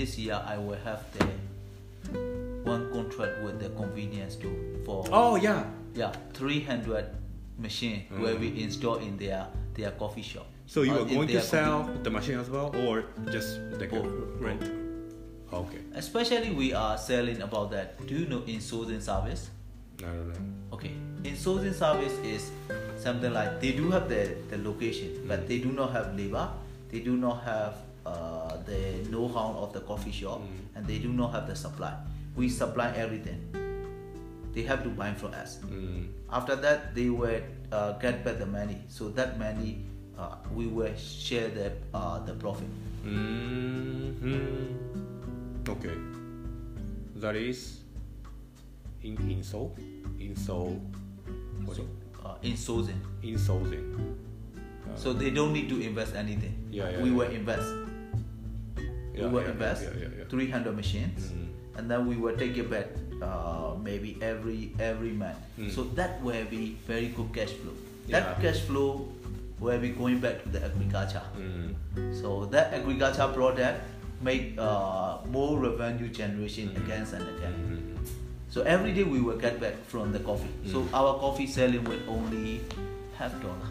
this year I will have the one contract with the convenience store for Oh yeah. yeah 300 machine where we install in their their coffee shop. So you Uh, are in going to their sell the machine as well, or just the a Both. rent? Okay. Especially we are selling about that. Do you know insourcing service? I don't know. Okay, insourcing service is something like they do have the, the location, but they do not have labor. They do not have the know-how of the coffee shop, Mm. and they do not have the supply. We supply everything. They have to buy from us. Mm. After that, they will uh, get back the money. So that money, uh, we will share the uh, the profit. Mm-hmm. Okay. That is in insole, insole, what So uh, insourcing. insourcing. Uh, So they don't need to invest anything. Yeah, yeah, we yeah. will invest. We will invest Yeah, yeah, yeah. 300 machines, Mm. and then we will take it back uh, maybe every every month. Mm. So that will be very good cash flow. That cash flow will be going back to the agriculture. Mm. So that agriculture product make uh, more revenue generation again and again. Mm. So every day we will get back from the coffee. So Mm. our coffee selling will only half dollar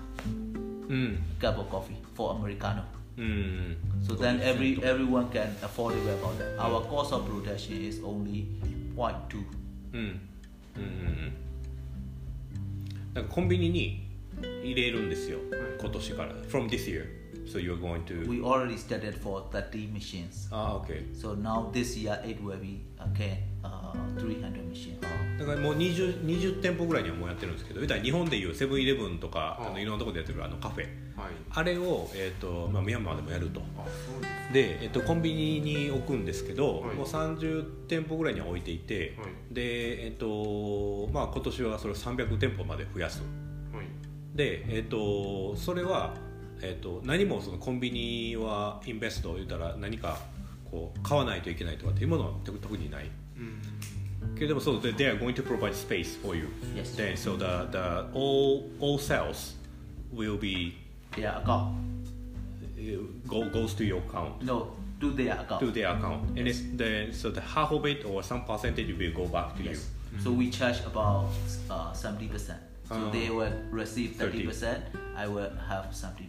Mm. cup of coffee for americano. Mm. So then every everyone can afford it about that. Our cost of production is only 0.2. うんうんうんうんなんかコンビニに入れるんですよ今年から from this year so you're going to We already started for 30 machines. ああ OK So now this year it will be again uh, 300 machines. だからもう 20, 20店舗ぐらいにはもうやってるんですけど日本でいうセブンイレブンとかあのいろんなところでやってるあのカフェ。はい。あれを、えーとまあ、ミャンマーでもやると。あそうですで、えっと、コンビニに置くんですけど、はい。もう30店舗ぐらいには置いていて、はい。で、えっとまあ、今年はそれを300店舗まで増やす。はい。で、えっと、それは、えっと、何もそのコンビニはインベスト言ったら何かこう買わないといけないとかっていうものは特特にないうんけれどもそう they they are going to provide space for you Yes. then so the, the all, all sales will be Their account. uh, go, goes to your account No, to their account. to their account and it's then so the half of it or some percentage will go back to Yes. you So we charge about uh, 70%. So Oh. they will receive 30. 30%, I will have 70%.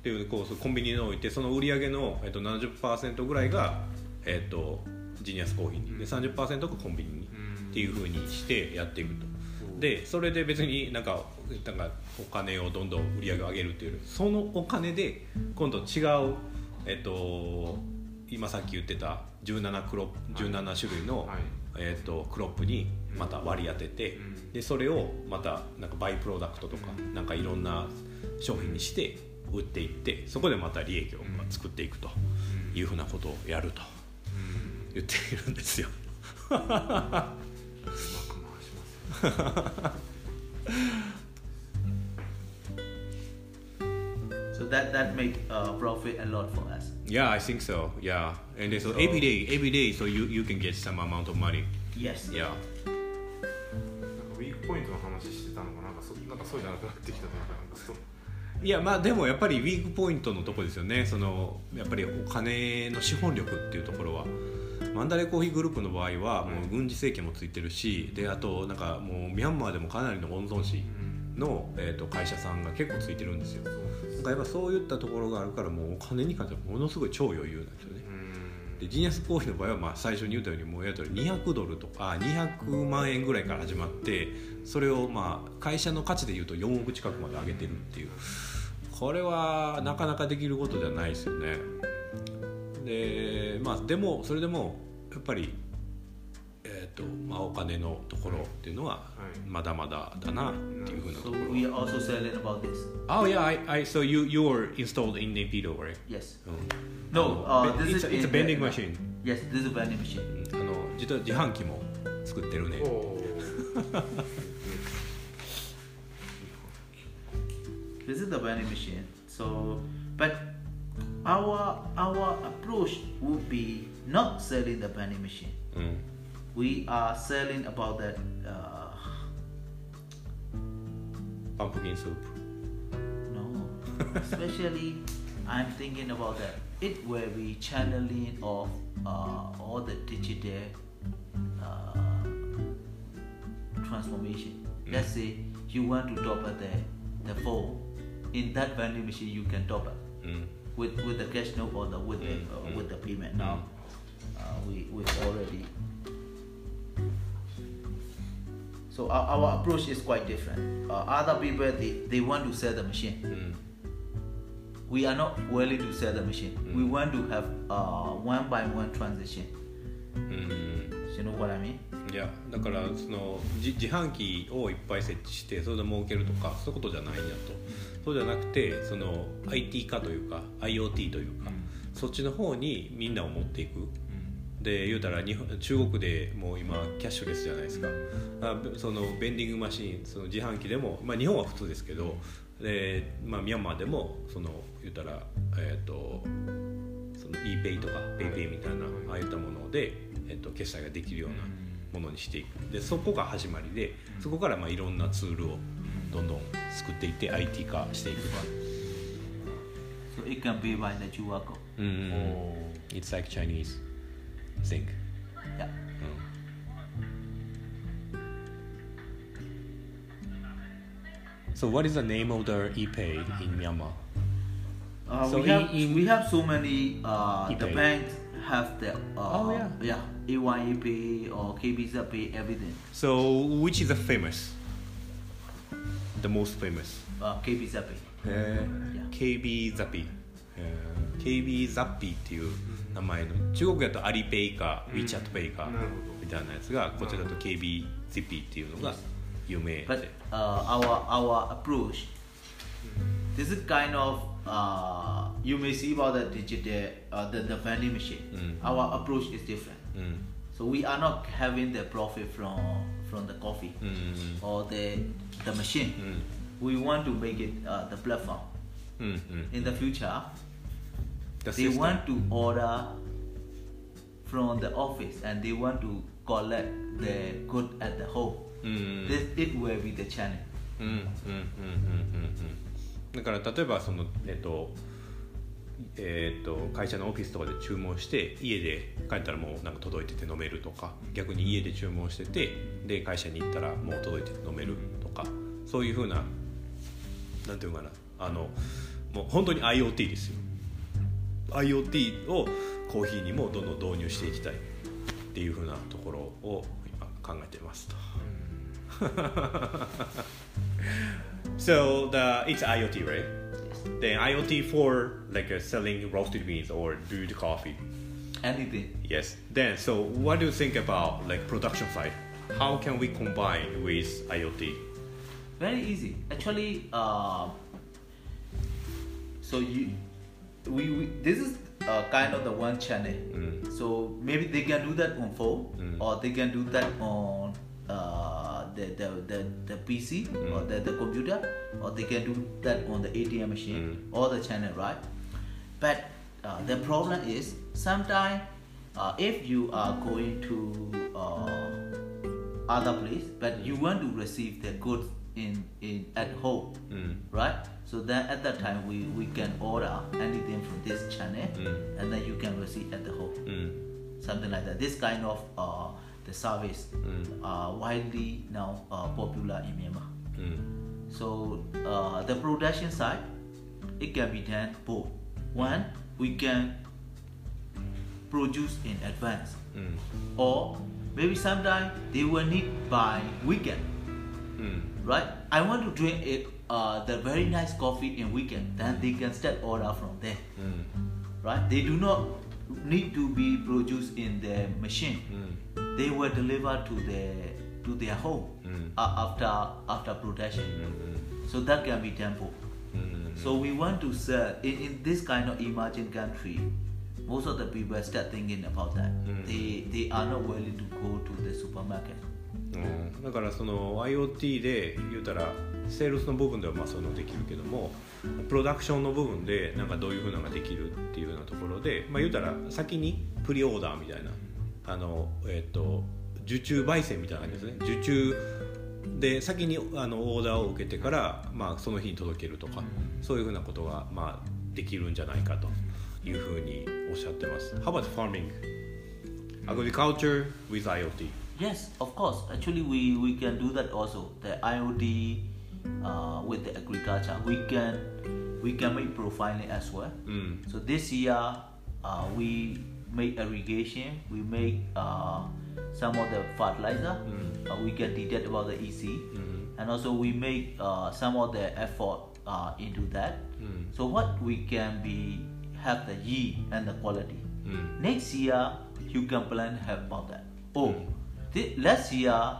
っていうこうコンビニに置いてその売り上げの、えっと、70%ぐらいが、えっと、ジニアスコーヒーに。で30%がコンビニに。うん。っていうふうにしてやっていくと。でそれで別になんかなんかお金をどんどん売り上げを上げるっていうよりそのお金で今度違う、えっと、今さっき言ってた17クロ17種類の、はい。えっと、クロップにまた割り当てて、うんでそれをまたなんかバイプロダクトとか、なんかいろんな商品にして売っていってそこでまた利益をまあ作っていくというふうなことをやるとうん言っているんですよ。うまく回します So that that make uh, profit a lot for us. Yeah, I think so. Yeah, and so So- every day, every day, so you you can get some amount of money. Yes. Yeah. ポイントの話してたのがなんかそなんかそうじゃなくなってきたというかなんかそう。いやまあでもやっぱりウィークポイントのとこですよね。そのやっぱりお金の資本力っていうところは。マンダレーコーヒーグループの場合はもう軍事政権もついてるしであとなんかもうミャンマーでもかなりの御曹司の、えー、と会社さんが結構ついてるんですよ。なんかやっぱそういったところがあるからもうお金に関してはものすごい超余裕なんですよね。うんでジニアスコーヒーの場合はまあ最初に言ったようにもうやった200ドルとか200万円ぐらいから始まってそれをまあ会社の価値でいうと4億近くまで上げてるっていう。これはなかなかできることじゃないですよね。でまあでもそれでもやっぱりえっ、とまあお金のところっていうのははいまだまだだなっていうふうなと So ころ we are also selling about this. Oh yeah I, I so you you were installed in Nepido right? Yes. うん No, あ uh, の this it's is a, it's a in vending machine Yes, this is a vending machine. あの実は自販機も作ってるね This is the vending machine. So, but our our approach would be not selling the vending machine. うん we are selling about that uh, pumpkin soup. No, especially I'm thinking about that. It where we channeling of uh, all the digital uh, transformation. Mm. Let's say you want to top up the the phone in that vending machine. You can top up mm. with with the cash note or the with mm. the uh, with the payment. Mm. Now uh, we we already So our, our approach is quite different. Uh, other people, they, they want to sell the machine. うん、We are not willing to sell the machine. We want to have uh, one by one transition. うん、You know what I mean? いやだからその自自販機をいっぱい設置してそれで儲けるとかそういうことじゃないんやとそうじゃなくてその IT 化というか IoT というか、そっちの方にみんなを持っていくで言うたら日本中国でもう今キャッシュレスじゃないですか。あそのベンディングマシンその自販機でも、まあ、日本は普通ですけどで、まあ、ミャンマーでもその言うたらえっ、とその ePay とか PayPay みたいなああいったもので、えっと決済ができるようなものにしていく。でそこが始まりでそこからまあいろんなツールをどんどん作っていって IT 化していく So it can be by the んうん It's like Chinese thing Yeah. うん So what is the name of the ePay in Myanmar? Uh, So we have in- in- we have so many uh, the ePay. banks have the uh, Oh, yeah. yeah A1 or KBZ Pay everything So which is the famous? The most famous? uh, KBZ Pay え Yeah. KB ザピ、えー、KB ザッピーっていう 名前の中国だとアリペイか WeChatPay かなるほどみたいなやつがこちらだと KB ザピーっていうのが有名 but で uh, our our approach this is kind of uh, you may see about the digital uh, the, the vending machine Mm. our approach is different うん so we are not having the profit from from the coffee うん or the the machine うん we want to make it uh, the platform in the future The they system. want to order from the office and they want to collect the good at the home. うん this it will be the channel. うんうんうんうんうんうんだから例えばそのえっとえっと会社のオフィスとかで注文して家で帰ったらもうなんか届いてて飲めるとか逆に家で注文しててで会社に行ったらもう届いてて飲めるとかそういうふうななんていうのかなあのもう本当に IoT ですよ IoT をコーヒーにもどんどん導入していきたいっていうふうなところを今考えてますと。So the it's IoT, right? Then IoT for like uh, selling roasted beans or brewed coffee. anything Yes. Then so what do you think about like production side? How can we combine with IoT? very easy actually uh, so you we, we this is uh, kind of the one channel Mm. so maybe they can do that on phone Mm. or they can do that on uh, the, the, the, the PC or the, the computer or they can do that on the ATM machine or the channel right but uh, the problem is sometimes uh, if you are going to uh, other place but you want to receive the goods in, in at home Mm. right so then at that time we, we can order anything from this channel Mm. and then you can receive at the home Mm. something like that this kind of uh, the service Mm. are widely now uh, popular in Myanmar Mm. so uh, the production side, it can be done both. One, we can produce in advance, Mm. or maybe sometime they will need by weekend, Mm. right? I want to drink it, uh, the very nice coffee in weekend. Then they can start order from there, Mm. right? They do not need to be produced in the machine. Mm. They were delivered to their to their home Mm. uh, after after production. Mm. So that can be tempo. Mm. So we want to sell in, in this kind of emerging country. Most of the people start thinking about that. Mm. They they are not willing to go to the supermarket. うん。だからその IoT で言うたらセールスの部分ではまあそういうのできるけどもプロダクションの部分でなんかどういうふうなのができるっていうようなところで、まあ、言うたら先にプリオーダーみたいなあの、えっと受注焙煎みたいな感じですね。受注で先にあのオーダーを受けてから、まあ、その日に届けるとかそういうふうなことが、まあ、できるんじゃないかというふうにおっしゃってます。How about farming? Agriculture with IoT Yes, of course. Actually, we, we can do that also. The IoT uh, with the agriculture, we can we can make profiling as well. Mm. So this year, uh, we make irrigation, we make uh, some of the fertilizer. Mm. Uh, we can detect about the EC, mm-hmm. and also we make uh, some of the effort uh, into that. Mm. So what we can be have the yield and the quality. Mm. Next year, you can plan help about that. Oh mm last year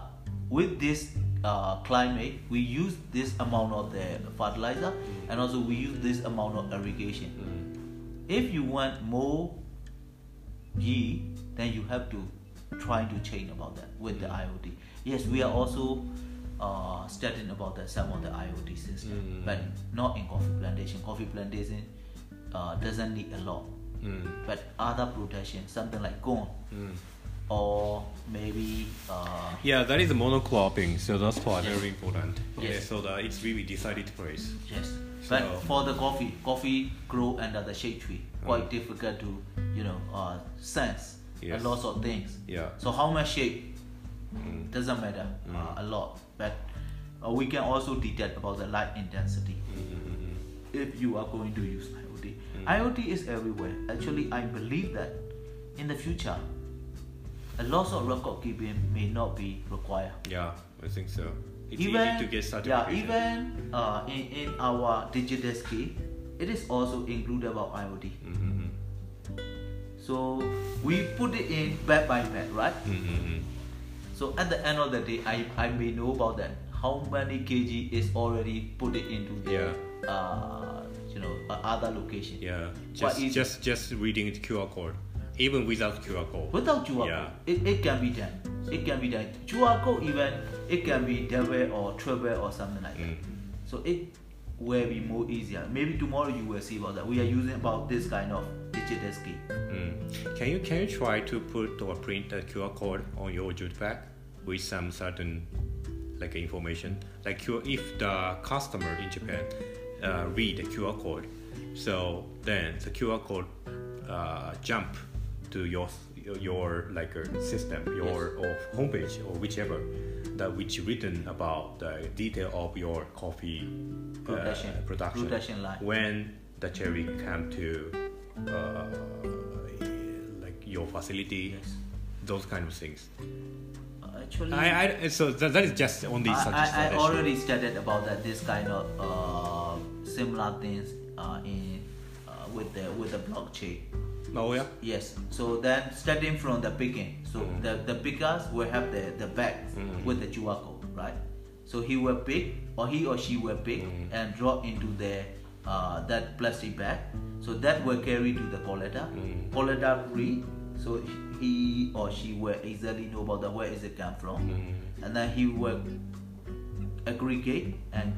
with this uh, climate we use this amount of the fertilizer and also we use this amount of irrigation. Mm. If you want more yield then you have to try to change about that with the iot yes we are also uh, studying about that some of the iot system mm. but not in coffee plantation. Coffee plantation uh, doesn't need a lot. Mm. But other production, something like corn. Mm or maybe uh, Yeah, that is monocropping, so that's why very important. Yes. Yeah, so that it's really decided place. yes. But for the coffee, coffee grow under the shade tree. Quite difficult to you know uh, sense Yes. a lot of things. Yeah. So how much shade Mm. doesn't matter uh, a lot, but uh, we can also detect about the light intensity if you are going to use IoT. IoT is everywhere. Actually, I believe that in the future, a loss of record keeping may not be required. Yeah, I think so. It's even easy to get yeah, even uh, in, in our digital scale, it is also included about IoT. Mm-hmm. So we put it in bed by bed, right? Mm-hmm. So at the end of the day, I, I may know about that. How many kg is already put it into the Yeah. uh, you know other location. Yeah, just just just reading the QR code, even without QR code. Without QR Yeah. code, it, it can be done. It can be done. QR code even it can be double or triple or something like that. Mm. So it will be more easier. Maybe tomorrow you will see about that. We are using about this kind of digital ski. Mm. Can you can you try to put or print a QR code on your jute bag with some certain like information? Like if the customer in Japan uh, read the QR code, so then the QR code uh, jump to your your like a system, your or homepage or whichever that which written about the detail of your coffee uh, Production. production Production line. when the cherry come to uh, like your facility Yes. those kind of things Uh, actually, I, I so that, that is just only I, I, I already studied about that. This kind of uh, similar things uh, in uh, with the with the blockchain. Oh yeah Yes. So then starting from the beginning, so Mm. the the pickers will have the the bag Mm. with the code, right? So he will pick or he or she will pick Mm. and drop into the uh, that plastic bag. So that will carry to the collector. Mm. Collector read. So he or she will exactly know about the where is it come from, Mm. and then he will aggregate and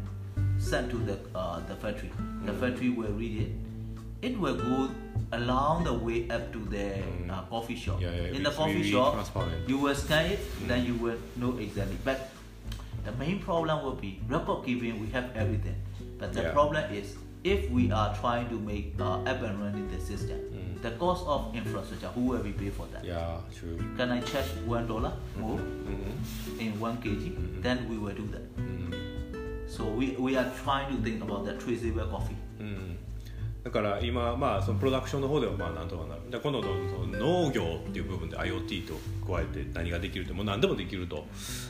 send to the uh, the factory. The Mm. factory will read it. It will go along the way up to the Mm. uh, coffee shop. Yeah, yeah, In the coffee shop, you will scan it, then you will know exactly. But the main problem will be record keeping. We have everything, but the Yeah. problem is if we are trying to make uh, up and running the system, Mm. the cost of infrastructure, who will be pay for that? yeah true Can I charge one dollar more mm-hmm. in one kg? Then we will do that. Mm-hmm. So we, we are trying to think about the traceable coffee. うんだから今まあそのプロダクションの方ではまあなんとかなる。で今度の農業っていう部分で IoT と加えて何ができるってもう何でもできると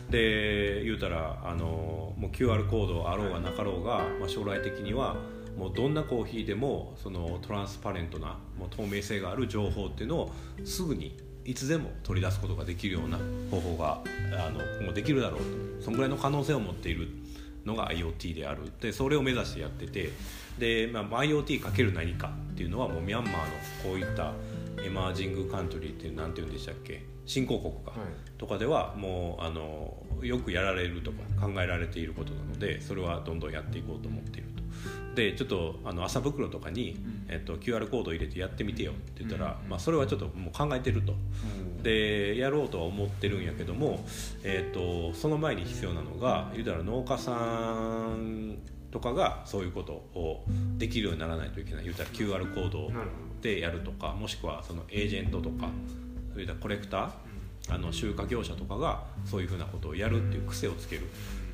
で言うたらあのもう QR コードあろうがなかろうが、まあ、将来的にはもうどんなコーヒーでもそのトランスパレントなもう透明性がある情報っていうのをすぐにいつでも取り出すことができるような方法があの今後できるだろうと。そのぐらいの可能性を持っているのが IoT である。でそれを目指してやっててで、まあ、IoT かける何かっていうのはもうミャンマーのこういったエマージングカントリーっていうなんて言うんでしたっけ？新興国か、はい。とかではもうあのよくやられるとか考えられていることなのでそれはどんどんやっていこうと思っていると。でちょっとあの麻袋とかに、えっと、QR コードを入れてやってみてよって言ったら、まあ、それはちょっともう考えてると。でやろうとは思ってるんやけども、えー、とその前に必要なのが言うたら農家さんとかがそういうことをできるようにならないといけない。言うたら QR コードでやるとかもしくはそのエージェントとかそういったコレクターあの集荷業者とかがそういうふうなことをやるっていう癖をつける。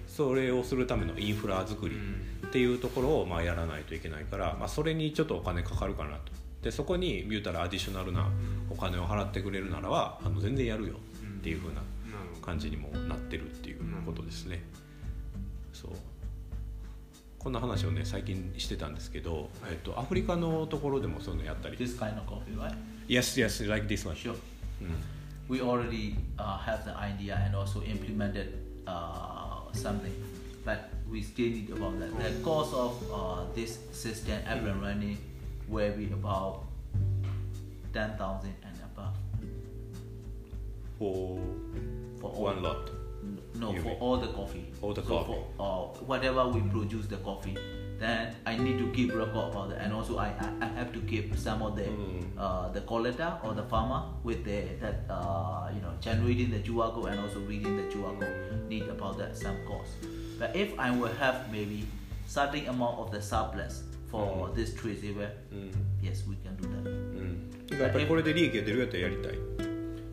それをするためのインフラ作りっていうところをまあやらないといけないから、まあ、それにちょっとお金かかるかなと。でそこに言うたらアディショナルなお金を払ってくれるならばあの全然やるよっていうふうな感じにもなってるっていうことですね。そうこんな話をね最近してたんですけど、えっと、アフリカのところでもそういうのやったり This kind of coffee, right? Yes, yes, like this one. Sure. うん We already uh, have the idea and also implemented uh, something, but we still need about that. The cost of uh, this system up and running will be about ten thousand and above For for one lot. N- No, You for mean- all the coffee. All the so coffee. For, uh, whatever we produce the coffee, then I need to keep record about that, and also I, I, I have to keep some of the Mm. uh, the collector or the farmer with the that uh, you know generating the juago and also reading the juago need about that some cost. But if I will have maybe certain amount of the surplus for Mm. this tree river, うん、 yes, we can do that. うん、やっぱりこれで利益が出るやったらやりたい。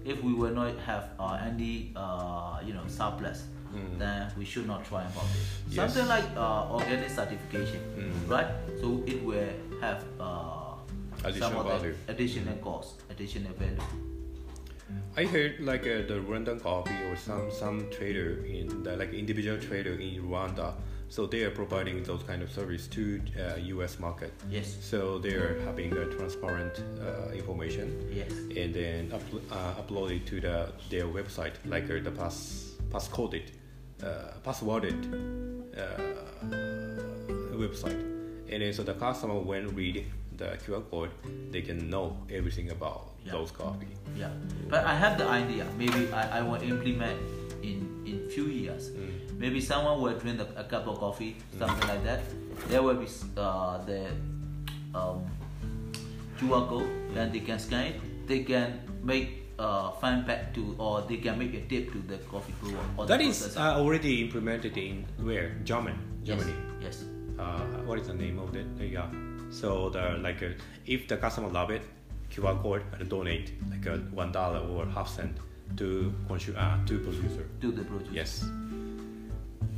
If we will not have uh, any uh, you know surplus, Mm. then we should not try about it. Yes. Something like uh, organic certification, Mm. right? So it will have uh, some Additional of the value. additional cost, additional value. I heard like uh, the Rwandan coffee or some some trader in the like individual trader in Rwanda, so they are providing those kind of service to uh, U.S. market. Yes, So they are having a transparent uh, information yes, and then uplo- uh, upload it to the their website like uh, the pass pass coded, uh, passworded uh, website, and then so the customer when read the QR code, they can know everything about Yeah. those coffee. yeah. But I have the idea. Maybe I, I will implement in in few years. Mm. Maybe someone will drink a, a cup of coffee, something like that. There will be uh, the um, QR code, then they can scan it. They can make uh, fine pack to, or they can make a tip to the coffee brewer. Or That is uh, already implemented in where German, Germany. Yes. yes. Uh, what is the name of it? Yeah. So the like uh, if the customer love it, QR code and donate like a one dollar or half cent to consumer uh, to producer. To the producer. Yes.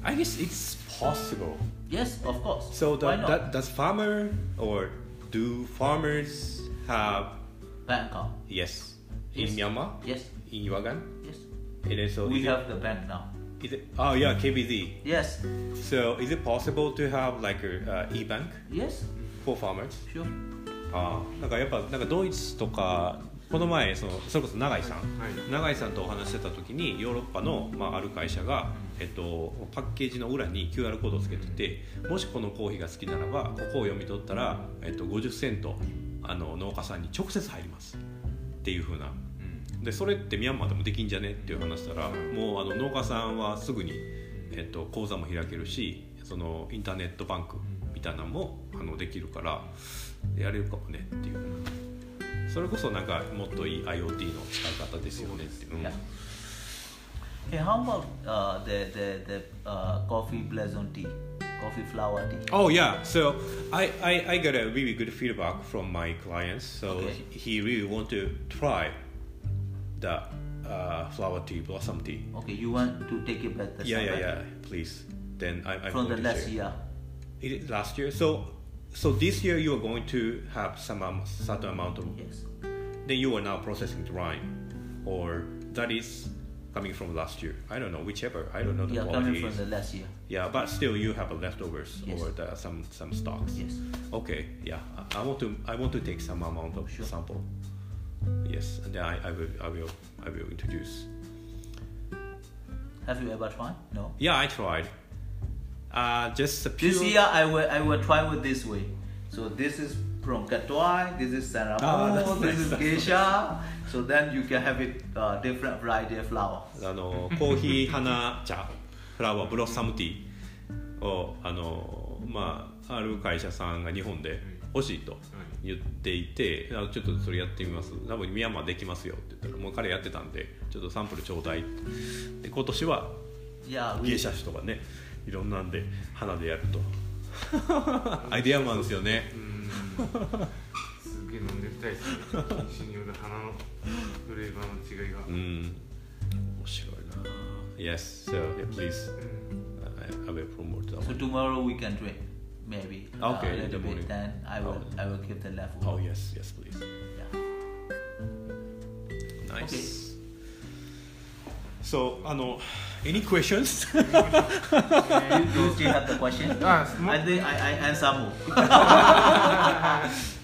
I guess it's possible. Yes, of course. So the, that, does farmer or do farmers have bank account. yes in Myanmar Yes. in Ywangan? Yes. And then so we is it- have the bank now. is it, oh yeah KBZ. Yes. So is it possible to have like a uh, e-bank Yes. for farmers? Sure. ああなんかやっぱなんかドイツとかこの前そのそれこそ永井さんはい。永井さんとお話ししてた時にヨーロッパの、まあ、ある会社が、えっと、パッケージの裏に QR コードをつけててもしこのコーヒーが好きならばここを読み取ったら、えっと、50セントあの農家さんに直接入ります。っていう風な。でそれってミャンマーでもできんじゃね？っていう話したらもうあの農家さんはすぐに、えっと、口座も開けるしそのインターネットバンクみたいなのもあのできるからやれるかもねっていうそれこそなんかもっといい IoT の使い方ですよねっていう、うん Yeah. Hey, how about uh, the the the uh, coffee blazon tea, coffee flower tea? Oh yeah, so I, I, I got a really good feedback from my clients. So Okay. he really want to try the uh, flower tea, blossom tea. Okay, you want to take it back Yeah, yeah, yeah. Please. Then I, I'm from the last year. It last year? So, so this year you are going to have some um, certain amount of. Yes. Then you are now processing the drying, or that is coming from last year. I don't know whichever. I don't know the Yeah, quality. coming from the last year. Yeah, but still you have a leftovers Yes. or the, some some stocks. Yes. Okay, yeah, I, I want to I want to take some amount of Sure. sample. Yes, and then I, I will I will I will introduce. Have you ever tried? No. Yeah, I tried. Uh, just a pure. This year I will I will try with this way. So this is from Katwai, this is Saramo, Ah, this is Geisha. So then you can have it uh, different variety of flower. あのコーヒー花茶フラワーブロッサムティーをあのまあある会社さんが日本で欲しいと言っていて、あちょっとそれやってみます多分ミャンマーできますよって言ったらもう彼やってたんでちょっとサンプルちょうだいで今年は Yeah, 芸者種とかねいろんなんで花でやるとアイデアマンですよねうんすげえ飲んでみたいですね品種による花のフレーバーの違いが、うん面白いな Yes so yeah, please うん I, I will promote that So one tomorrow we can drink, maybe. Okay, uh, in a the little morning. bit. Then I will, Oh. I will give the left. Oh yes yes please Yeah. Nice So あの Any questions? you, you still have the question? Ah, I think I, I answer more.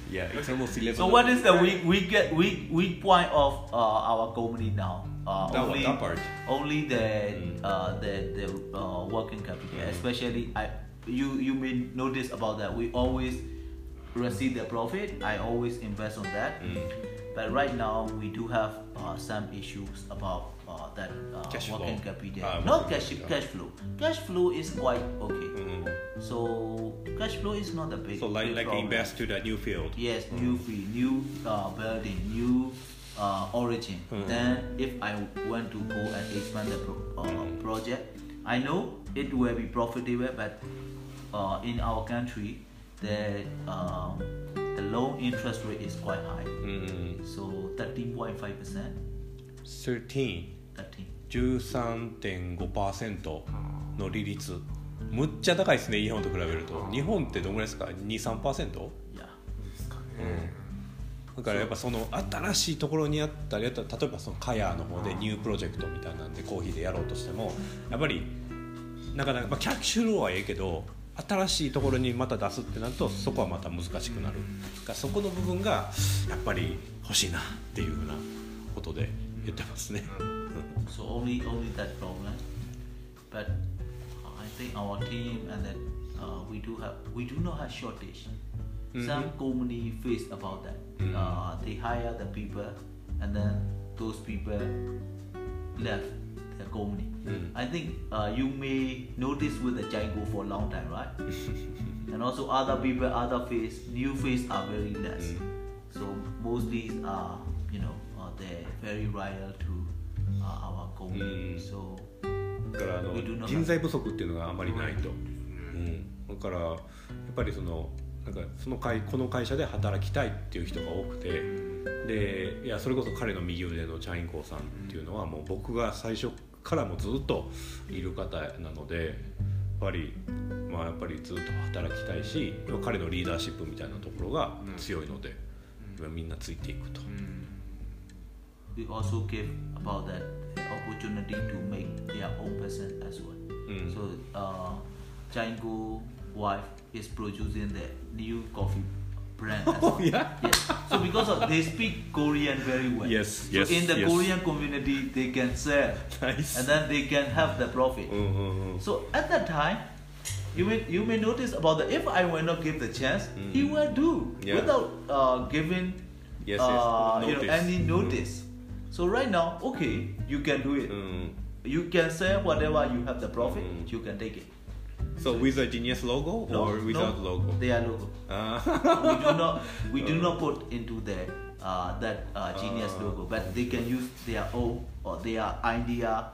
yeah it's almost 11 so what is the weak, weak, weak, weak point of uh, our company now? Uh, That one, only, that part. only the Mm. uh, the the uh, working capital, especially I you you may notice about that. We always receive the profit. I always invest on that. Mm. But right now we do have uh, some issues about uh, that uh, Cash working flow. capital. Ah, Not cash capital. cash flow. Cash flow is quite okay. Mm. So cash flow is not a big. So like big like problem. invest to the new field Yes, new field, new uh, building, new uh, origin. Mhm. Then if I want to go and expand the pro- uh, Mhm. project, I know it will be profitable, but uh, in our country, the um, the loan interest rate is quite high. うん、So thirteen point five percent, 13 thirteen. 13.5%の利率。むっちゃ高いですね日本と比べると。日本ってどんぐらいですか？23%? Yeah. ですかね、だからやっぱその新しいところにあったり例えばそのカヤーの方でニュープロジェクトみたいなんでコーヒーでやろうとしてもやっぱりなかなか、まあ、キャッシュローはええけど新しいところにまた出すってなるとそこはまた難しくなるだからそこの部分がやっぱり欲しいなっていうふうなことで言ってますね。So only only that problem. But I think our team and that uh, we do have we do not have shortage. Some company face about that. Mhm. Uh, they hire the people and then those people left company. Mm. I think uh, you may notice with the Django for a long time, right? and also other people, other face, new face are very less. Mm. So mostly are you know uh, they're very loyal to uh, our company. Mm. So だからあの人材不足っていうのがあまりないと、うん、だからやっぱりそのなんかその会この会社で働きたいっていう人が多くてでいやそれこそ彼の右腕のチャインコーさんっていうのはもう僕が最初からもずっといる方なのでやっぱりまあやっぱりずっと働きたいし彼のリーダーシップみたいなところが強いので、みんなついていくと。we also give about that opportunity to make their own person as well. Mm. So uh, Django wife is producing the new coffee brand. Oh, yeah. Yes. So because of, they speak Korean very well. Yes. So yes. In the yes. Korean community, they can sell. Nice. And then they can have the profit. Mm-hmm. So at that time, you may you may notice about the if I will not give the chance, mm. he will do yeah. without uh, giving yes, uh, yes. You know, any mm-hmm. notice. Mm. So right now, okay, you can do it. Mm. You can sell whatever you have the profit, mm. you can take it. So with a genius logo No, or without no, logo? They are logo. あ we do not we do not put into the uh, that uh, genius Ah. logo, but they can use their own or their idea,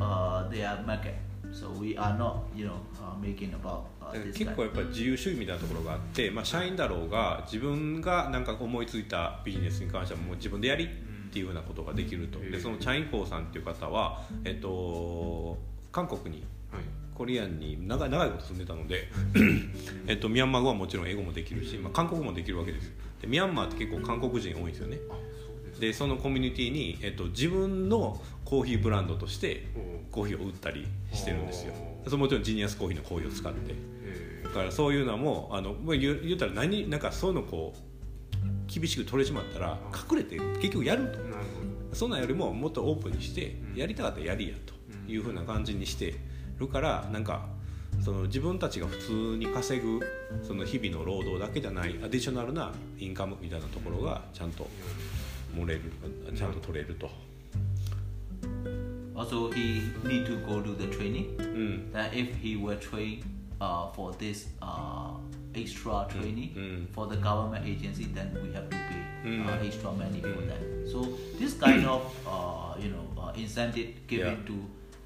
uh, their market. So we are not you know uh, making about uh, 結.構やっぱ自由主義みたいなところがあって、まあ、社員だろうが自分がなんか思いついたビジネスに関してはもう自分でやりっていうふうなことができると、でそのチャインコーさんっていう方は、えっと、韓国にはいコリアンに長い長いこと住んでたので、えっと、ミャンマー語はもちろん英語もできるし、まあ、韓国語もできるわけですでミャンマーって結構韓国人多いんですよね。でそのコミュニティに、えっと、自分のコーヒーブランドとしておコーヒーを売ったりしてるんですよ。それもちろんジニアスコーヒーのコーヒーを使って。えだからそういうのもあのまあ言う言ったら何なんかそういうのこう厳しく取れちまったら隠れて結局やると。そんなんよりももっとオープンにしてうん。やりたかったらやりやうんというふうな感じにしてるからなんかその自分たちが普通に稼ぐその日々の労働だけじゃないアディショナルなインカムみたいなところがちゃんと漏れるちゃんと取れると。Also, he need to go to the training. うん、That if he were trained uh, for this uh, extra training mm. for the government agency, then we have to pay Mm. uh, extra money for Mm. that. So this kind of uh, you know uh, incentive given Yeah. to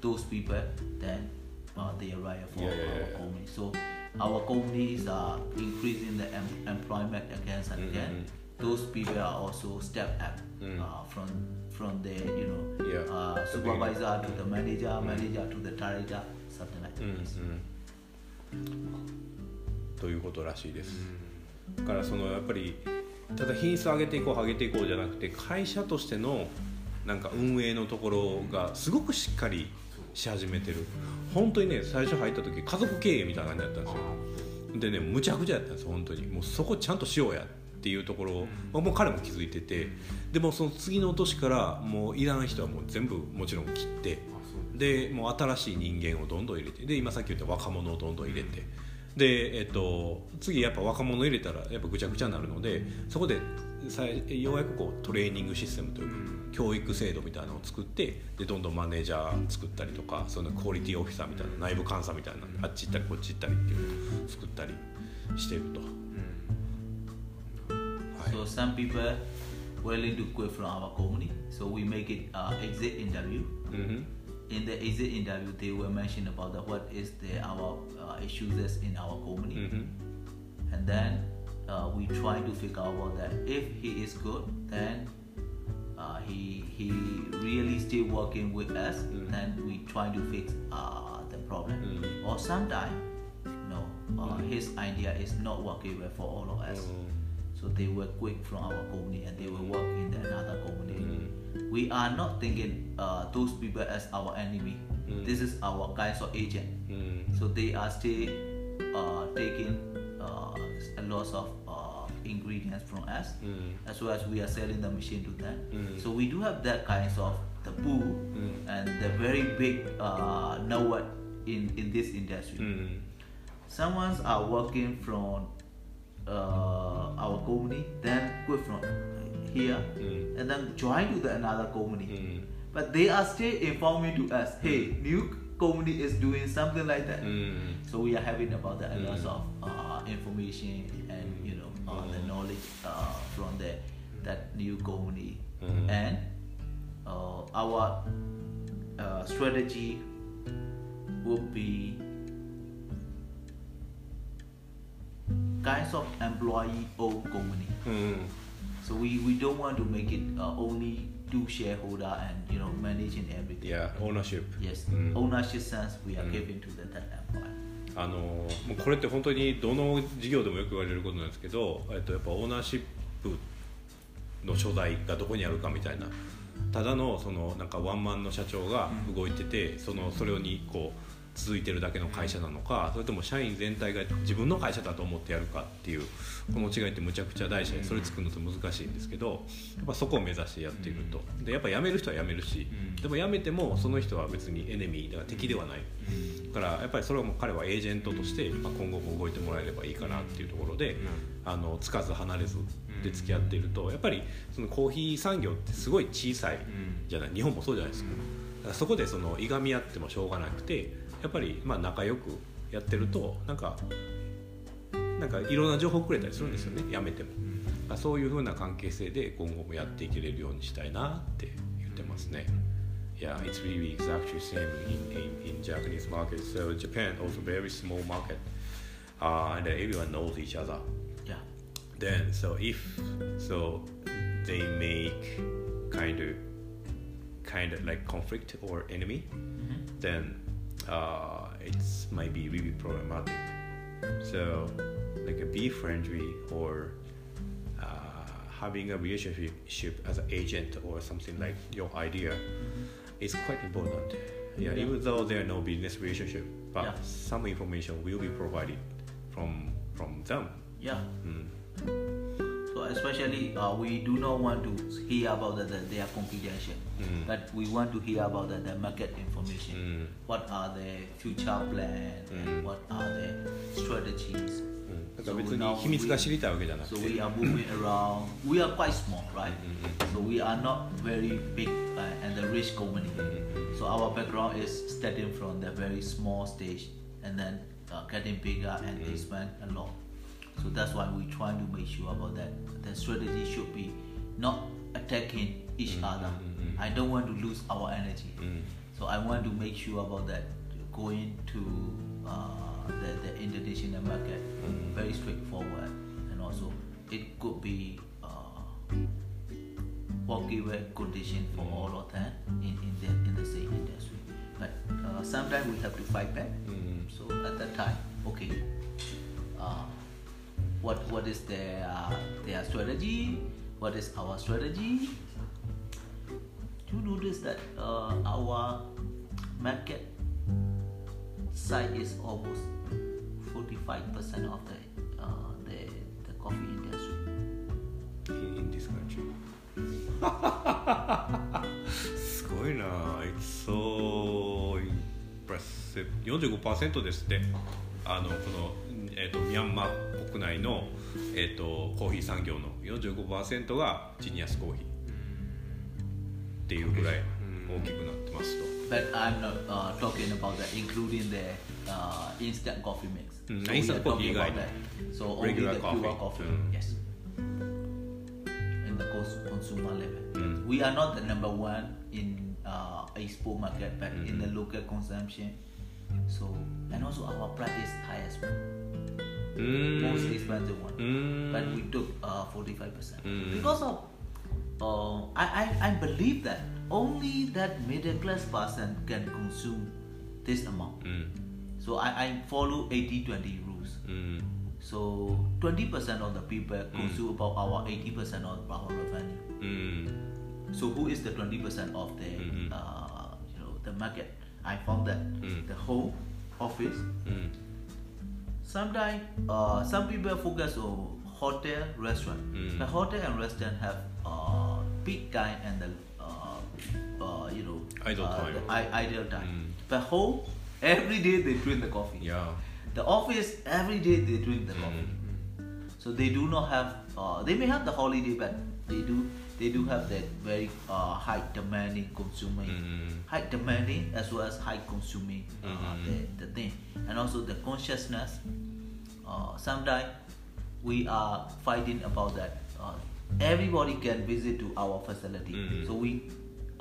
those people, then uh, they are right for Yeah, yeah, our company. So our companies are increasing the em- employment again and again, those people are also step up uh, from from the you know Yeah. uh, supervisor to the manager, manager to the director, something like that. ということらしいです、だからそのやっぱりただ品質上げていこう上げていこうじゃなくて会社としてのなんか運営のところがすごくしっかりし始めてる。本当にね最初入った時家族経営みたいな感じだったんですよ。でねむちゃくちゃやったんです本当に。もうそこちゃんとしようやっていうところを、まあもう彼も気づいててでもその次の年からもういらん人はもう全部もちろん切ってでもう新しい人間をどんどん入れてで今さっき言った若者をどんどん入れてで、えっと、次やっぱ若者入れたらやっぱぐちゃぐちゃになるのでそこでさようやくこうトレーニングシステムというか教育制度みたいなのを作ってでどんどんマネージャー作ったりとかそのクオリティオフィサーみたいな内部監査みたいなあっち行ったりこっち行ったりっていうのを作ったりしてると。So some people willing to quit from our company. So we make it uh, exit interview. うん In the exit interview, they will mention about the, what is the our uh, issues is in our company, うん and then uh, we try to figure out that. If he is good, then uh, he he really still working with us. Then we try to fix uh, the problem. Or sometimes, no, uh, his idea is not working well for all of us. So they will quit from our company and they will work in the another company. We are not thinking uh, those people as our enemy. This is our kinds of agent. So they are still uh, taking uh, a lot of uh, ingredients from us, as well as we are selling the machine to them. So we do have that kinds of the pool and the very big uh, know what in in this industry. うん Someone's are working from uh, our company, then quit from here, and then join to the another company. But they are still informing to us, hey, new comedy is doing something like that. Mm. So we are having about that a lot mm. of uh, information and you know uh, the mm. knowledge uh, from the that new comedy mm. and uh, our uh, strategy will be kinds of employee owned company. Mm. So we, we don't want to make it uh, only to shareholder and you know managing everything. いやオーナーシップ Yes, うん ownership sense we are giving to the that employee. あのもうこれって本当にどの事業でもよく言われることなんですけど、えっと、やっぱオーナーシップの所在がどこにあるかみたいな。ただのそのなんかワンマンの社長が動いてて、そのそれにこう続いてるだけの会社なのかそれとも社員全体が自分の会社だと思ってやるかっていうこの違いってむちゃくちゃ大事でそれ作るのって難しいんですけどやっぱそこを目指してやっていると。でやっぱ辞める人は辞めるしでも辞めてもその人は別にエネミーだから敵ではない。だからやっぱりそれはもう彼はエージェントとして、まあ、今後も動いてもらえればいいかなっていうところで、あのつかず離れずで付き合っているとやっぱりそのコーヒー産業ってすごい小さいじゃない。日本もそうじゃないですか。そこでそのいがみ合ってもしょうがなくてやっぱりまあ仲良くやってるとなんかなんかいろんな情報くれたりするんですよね、やめても、まあそういうふうな関係性で今後もやっていけれるようにしたいなって言ってますね Yeah, it's really exactly same in, in, in Japanese market. So Japan also very small market, uh, and everyone knows each other. Yeah. Then so if so, they make kind of kind of like conflict or enemy, then uh, it's might be really problematic. So like a be friendly or uh, having a relationship as an agent or something like your idea is quite important. Yeah, even though there are no business relationship, but Yeah. some information will be provided from from them. Yeah. Mm especially uh, we do not want to hear about the, their competition, mm. but we want to hear about the, the market information. Mm. What are the future plans mm. and what are the strategies? So now we, so we are moving around. We are quite small, right? So we are not very big uh, and the rich company. So our background is starting from the very small stage and then uh, getting bigger and expand a lot. So that's why we try to make sure about that. The strategy should be not attacking each Mm-hmm. other. I don't want to lose our energy. Mm. So I want to make sure about that going to uh, the, the Indonesian market Mm. very straightforward, and also it could be uh, working well condition for all of them in, in the in the same industry. But uh, sometimes we have to fight back. So at that time, okay, uh, what what is their their strategy? What is our strategy? You notice that uh, our market size is almost forty five percent of the uh, the the coffee industry. in, in this country すごいな It's so impressive 45%ですってあのこの、 えー、とミャンマー国内の、えー、とコーヒー産業の45%がジニアスコーヒーっていうぐらい大きくなってますと But I'm not uh, talking about that, including the uh, instant coffee mix. Mm, so instant coffee guide. that. So only the coffee. pure coffee. Mm. Yes. In the cons- consumer level, Mm. we are not the number one in uh, export market, but in the Mm. local consumption. So and also our price is high as well, Mm. Most these one, mm. but we took uh, forty-five percent mm. because of. Uh, I, I, I believe that only that middle class person can consume this amount. Mm. So I, I follow 80-20 rules. Mm. So 20% of the people mm. consume about our 80% of our revenue. So who is the 20% of the mm-hmm. uh, you know the market? I found that the home, office, sometimes uh, some people focus on hotel restaurant mm. the hotel and restaurant have uh, peak time and the uh, uh you know idle uh, time I- ideal time mm. but home every day they drink the coffee yeah the office every day they drink the mm. coffee so they do not have. Uh, they may have the holiday, but they do they do have that very uh, high demanding consuming, mm-hmm. high demanding as well as high consuming uh, mm-hmm. the, the thing, and also the consciousness. Uh, sometimes we are fighting about that. Uh, everybody can visit to our facility, mm-hmm. so we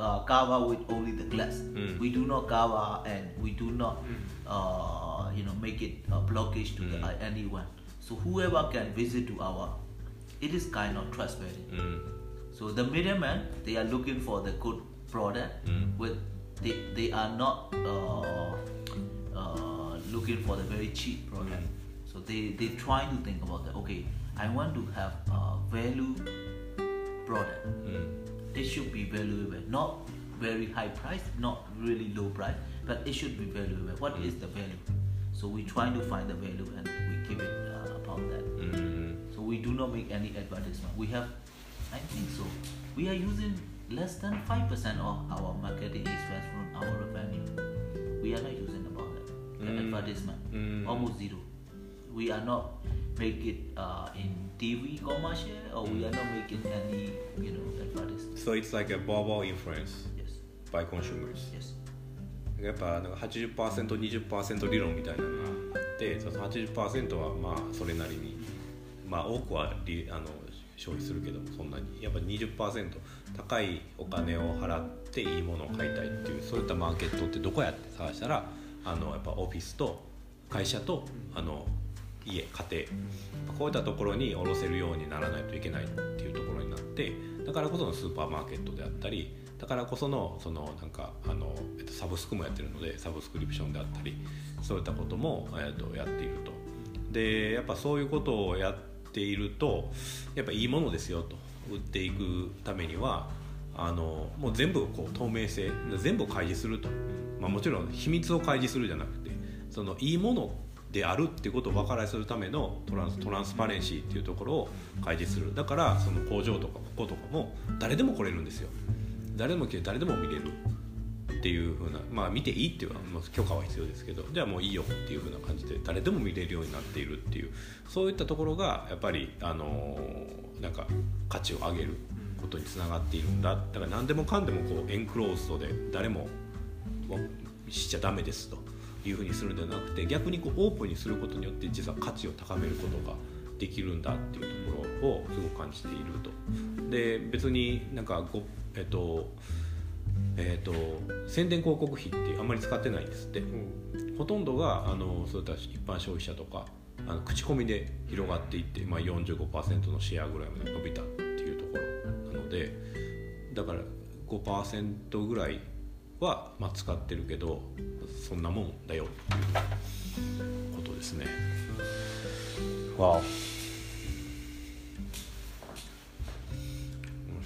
uh, cover with only the glass. Mm. We do not cover and we do not, mm. uh, you know, make it a blockage to mm. the, uh, anyone. So whoever can visit to our, it is kind of trustworthy. Mm. So the middlemen, they are looking for the good product. Mm. With they, they are not uh, uh, looking for the very cheap product. Mm. So they they try to think about that. Okay, I want to have a value product. Mm. It should be valuable, not very high price, not really low price, but it should be valuable. What mm. is the value? So we try to find the value and we give it. Uh, about that. うん So we do not make any advertisement. We have, I think so. We are using less than five percent of our marketing expense from our revenue. We are not using about that. The Mm. advertisement, Mm. almost zero. We are not make it uh, in TV commercial or we are not making any, you know, advertisement. So it's like a verbal influence Yes, by consumers yes. やっぱなんか 80%20% 理論みたいなのがあ ってその80%はまあそれなりにまあ多くはりあの消費するけどそんなに。やっぱ20%高いお金を払っていいものを買いたいっていうそういったマーケットってどこやって探したらあのやっぱオフィスと会社とあの家家庭。こういったところに卸せるようにならないといけないっていうところになってだからこそのスーパーマーケットであったりだからこそのそのなんかあの、えっと、サブスクもやってるのでサブスクリプションであったりそういったことも、えっと、やっていると。でやっぱそういうことをやっているとやっぱいいものですよと売っていくためにはあのもう全部こう透明性全部開示すると、まあ、もちろん秘密を開示するじゃなくてそのいいものであるっていうことを分からせるためのトランストランスパレンシーっていうところを開示する。だからその工場とかこことかも誰でも来れるんですよ。誰でも来て誰でも見れるっていうふうなまあ見ていいっていうのはまあ許可は必要ですけどじゃあもういいよっていうふうな感じで誰でも見れるようになっているっていうそういったところがやっぱりあのなんか価値を上げることにつながっているんだだから何でもかんでもこうエンクローズドで誰もしちゃダメですというふうにするんじゃなくて逆にこうオープンにすることによって実は価値を高めることができるんだっていうところをすごく感じていると。で別になんかえっとえー、と宣伝広告費ってあんまり使ってないんですってほとんどがあのそういった一般消費者とかあの口コミで広がっていって、まあ、45%のシェアぐらいまで伸びたっていうところなのでだから5%ぐらいは、まあ、使ってるけどそんなもんだよっていうことですね。わお面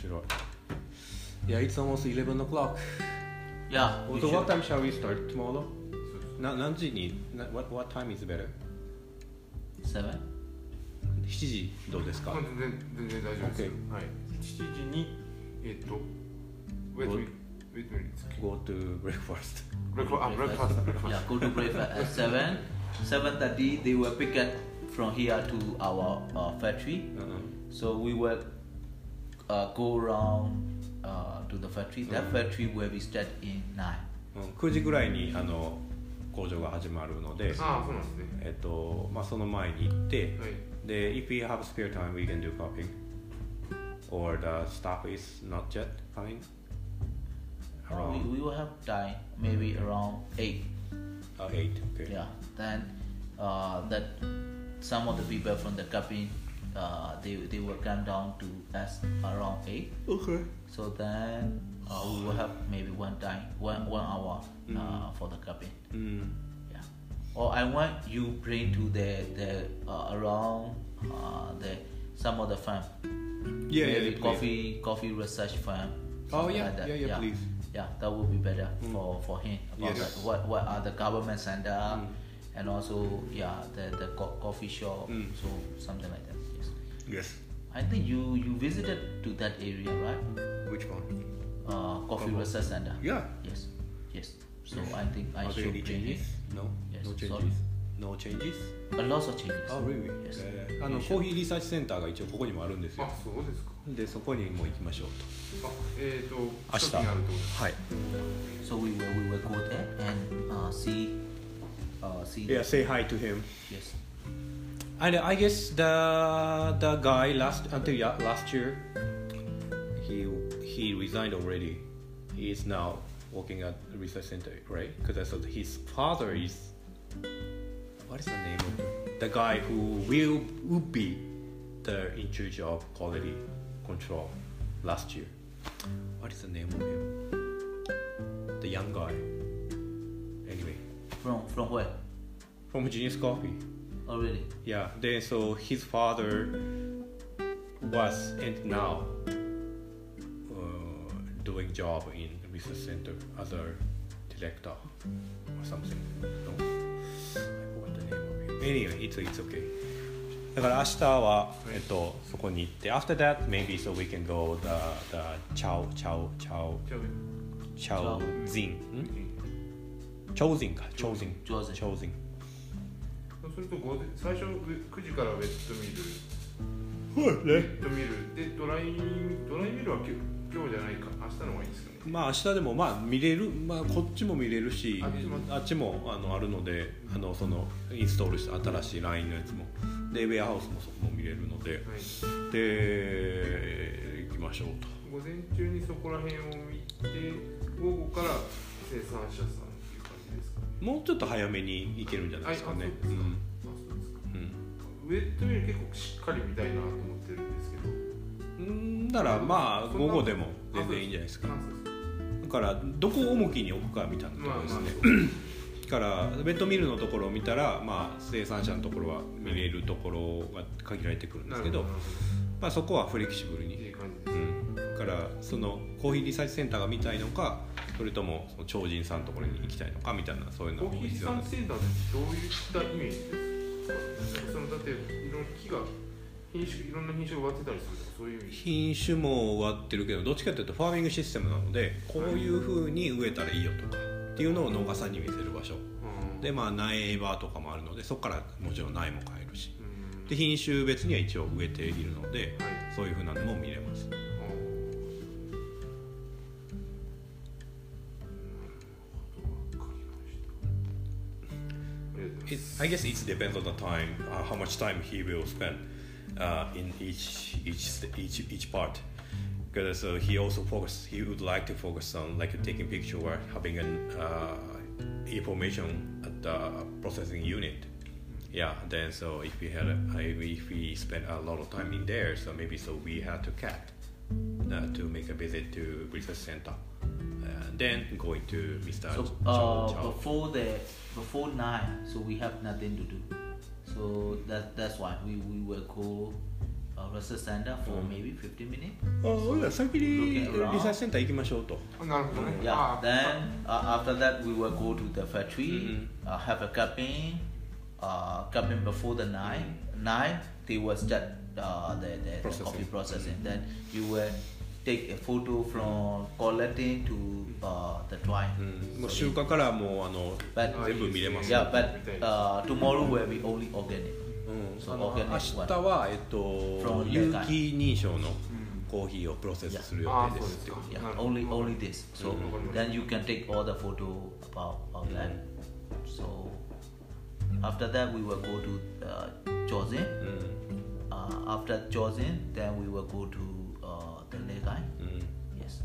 白い。Yeah, it's almost 11 o'clock. Yeah. we So should- what time shall we start tomorrow? な何時にな what, what time is better? Seven. 7時どうですかまあ全然全然大丈夫ですよ、はい7時にえっと wait wait wait wait Go to breakfast. ブレックファあブレックファーストブレックファー Yeah, ス go to breakfast at seven. Seven thirty, they will pick it from here to our uh, factory. So we will uh, go around uh, to the factory. That factory will we start in nine. 9時ぐらいにあの工場が始まるので、あそうなんですね。えっとまあその前に行って、はい、で if we have spare time we can do cupping or the staff is not yet coming. Oh, we, we will have time maybe mm-hmm. around eight. Uh, eight. Okay. Yeah. Then uh, that some of the people from the cupping uh, they they will come down to us around eight. Okay. So then uh, we will have maybe one time one one hour uh, for the cabin. うん。Yeah. Or I want you bring to the the uh, around uh, the some of the farm. Yeah, maybe yeah, please. coffee coffee research farm. Oh, yeah, like that. yeah, yeah, please. Yeah, that would be better for for him. About Yes. What what are the government center and also yeah the the co- coffee shop. Mm. So something like that. Yes. Yes. I think you you visited to that area right? Which one? Uh, coffee research center. Yeah. Yes. Yes. So I think I Are there should any bring changes? it. No. Yes, No sorry. changes. No changes. A lot of changes. Oh, really? Yes. えーあの.コーヒーリサーチセンターが一応ここにもあるんですよあそうですかでそこにも行きましょうあえっ、ー、と明日はい So we will we will go there and uh, see uh, see. Yeah, say hi to him Yes. And I guess the the guy last until ya- last year, he he resigned already. He is now working at the research center, right? Because I thought his father is what is the name of him? the guy who will would be the in charge of quality control last year. What is the name of him? The young guy. Anyway, From from where? from Genius Coffee. Already. Yeah, then so his father was and now uh, doing job in research center as a director or something. No, I forgot the name of it. Anyway, it's it's okay. だから明日は、えっと、そこに行って After that, maybe so we can go the, the Chao, Chao, Chao, じゃあ Chao Zin ん Chao Zin か Chao Zin Chao Zin すると最初9時からウェットミル。そうウェットミルでドライドライミルは今日今日じゃないか。明日の方がいいですかね。まあ明日でもまあ見れる、まあ、こっちも見れるしあっちもあのあるのであのそのインストールした新しい LINE のやつも。でウェアハウスもそこも見れるので。はい。で行きましょうと。午前中にそこら辺を見て午後から生産者さんっていう感じですかね。もうちょっと早めに行けるんじゃないですかね。はいウェットミル結構しっかり見たいなと思ってるんですけど。うんならまあ午後でも全然いいんじゃないですか。だからどこを重きに置くかみたいなところですね、だからベッドミルのところを見たら、まあ、生産者のところは見れるところが限られてくるんですけどまあ、そこはフレキシブルに。どいいうん、だからそのコーヒーリサーチセンターが見たいのかそれともその超人さんのところに行きたいのかみたいなそういうのがコーヒー必要なんです産センターってどういったイメージですか？そのだっていろんな木が品種いろんな品種が植わってたりするとかそういう品種も植わってるけどどっちかというとファーミングシステムなのでこういうふうに植えたらいいよとかっていうのを農家さんに見せる場所。うん。でまあ苗場とかもあるのでそこからもちろん苗も買えるし。うん。で品種別には一応植えているのではい。そういうふうなのも見れます It, I guess it depends on the time, uh, how much time he will spend uh, in each each each each part. because uh, he also focus he would like to focus on like taking picture or having an uh, information at the processing unit yeah then so if we had a, if we spent a lot of time in there so maybe so we had to cut to make a visit to research center and then going to mr So Chow- uh, Chow. before the before nine, so we have nothing to do. So that that's why we we will go uh, research center for Mm. maybe 15 minutes. あ俺ら先に Looking around. リサーチセンター行きましょうとあなるほどね Yeah. あ Then uh, after that we will go to the factory, Mhm. uh, have a cupping, uh, cupping before the nine. Nine they will start uh, the, the, the Processing. coffee processing. Then you will take a photo from collecting to uh, the drying. うんもう So 収穫からもうあの But 全部見れます、 yeah, but uh, tomorrow will be only organic. うん、 So あの organic 明日は、えっと From 有 Lekai 機認証のコーヒーをプロセスする予定ですっていうあそうです Yeah, なるほど only only this. So Mhm. then you can take all the photo about, about that. So after that we will go to uh, Chosin. うん Uh, after Chosin, then we will go to uh, the Legai. うん Yes,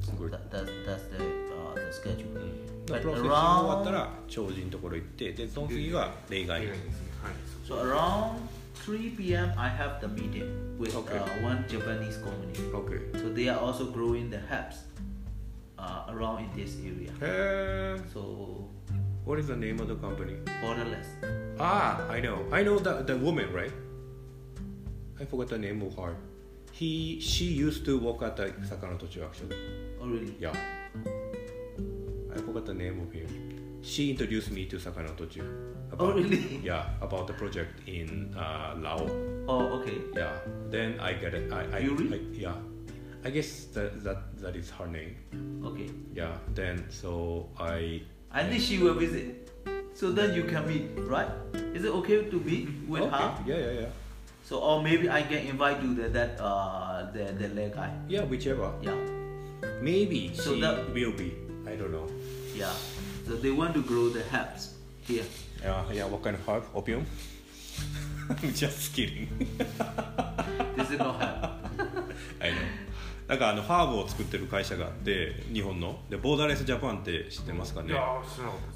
すごい、 that, that's that's the uh, the schedule. うん、プ But ロセス終わった around ら超人のところ行ってでその次が例外例外ですねはい so around 3 p.m. I have the meeting with Okay. uh, one Japanese company. OK So they are also growing the herbs uh, around in this area. へえ So what is the name of the company? borderless. Ah, I know. I know the the woman, right? I forgot the name of her. He she used to work at the Sakanotochu actually. Oh really? Yeah. I forgot the name of him. She introduced me to Sakanotochu. Oh really? Yeah, about the project in uh, Lao. Oh okay. Yeah. Then I get it. I, I, Yuri? I yeah. I guess that that that is her name. Okay. Yeah. Then so I I think she will visit. So then you can meet, right? Is it okay to meet with okay. her? Yeah, yeah, yeah. So or maybe I can invite you the that uh the the leg guy. Yeah, whichever. Yeah. Maybe So she that- will be. I don't know. Yeah. So they want to grow the herbs here. Yeah, yeah. What kind of herb? Opium? I'm just kidding. This is not herb. なんかあのハーブを作ってる会社があって日本の。でボーダーレスジャパンって知ってますかね？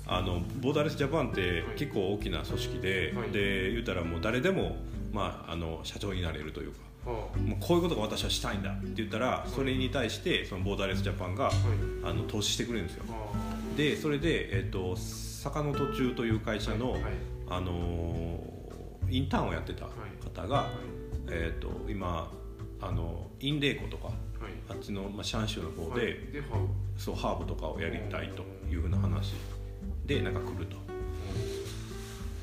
あのボーダーレスジャパンって結構大きな組織で、はい。で言うたらもう誰でも、まあ、あの社長になれるというか。はもうこういうことが私はしたいんだって言ったらそれに対してそのボーダーレスジャパンがあはい。あの投資してくれるんですよ。あ。でそれで、えっと坂の途中という会社の、はい。あのーインターンをやってた方が、えっと今あのインレイコとかはいあっちの、まあ、シャン州の方で、はいでハーブそうハーブとかをやりたいというふうな話でなんか来ると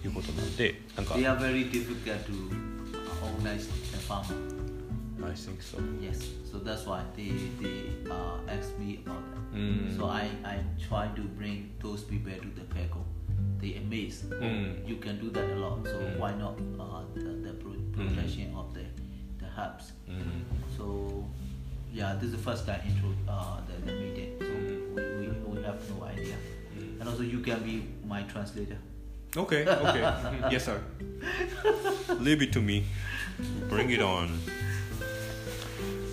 いうことなんでなんか They are very difficult to uh, organize the farmer. I think so Yes. So that's why they they uh asked me about that. うん So I I try to bring those people to the PECO. They amazed. Oh, Mm. you can do that a lot. So Mm. why not uh, the, the pro- protection of the the herbs? うん So yeah, this is the first time intro uh, the, the meeting. So Mm. we, we, we have no idea. Mm. And also you can be my translator. Okay, okay. yes, sir. Leave it to me. Bring it on.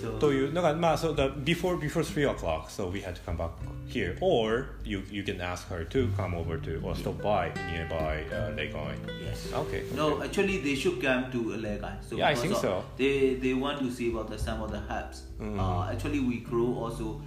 So というなんかまあ so the before before three o'clock, so we had to come back here, or you you can ask her to come over to or stop by nearby uh, Legon. yes. Okay. No, okay. actually they should come to Legai. So Yeah, I because think of- so. They they want to see about the some of the herbs. Mm. Uh, actually, we grow also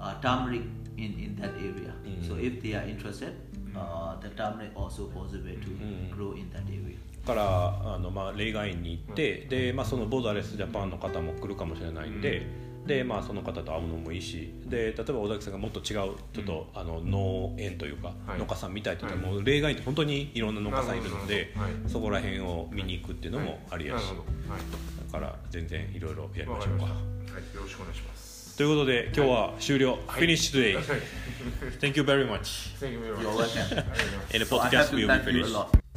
uh, turmeric in in that area. Mm. So if they are interested, uh, the turmeric also possible to Mm. grow in that area. からあの、まあ、例外院に行って、で、まあ、そのボーダーレスジャパンの方も来るかもしれないんで、で、まあ、その方と会うのもいいしで例えば小崎さんがもっと違うちょっと、あの農園というか、はい。農家さんみたいって言っもう例外院って本当にいろんな農家さんいるので、そこら辺を見に行くっていうのもありやし、だから全然いろいろやりわましょうか。はい。よろしくお願いします。ということで今日は終了、はい。Finish today はい。Thank you very much. Thank you very much. And the podcast to will be finished.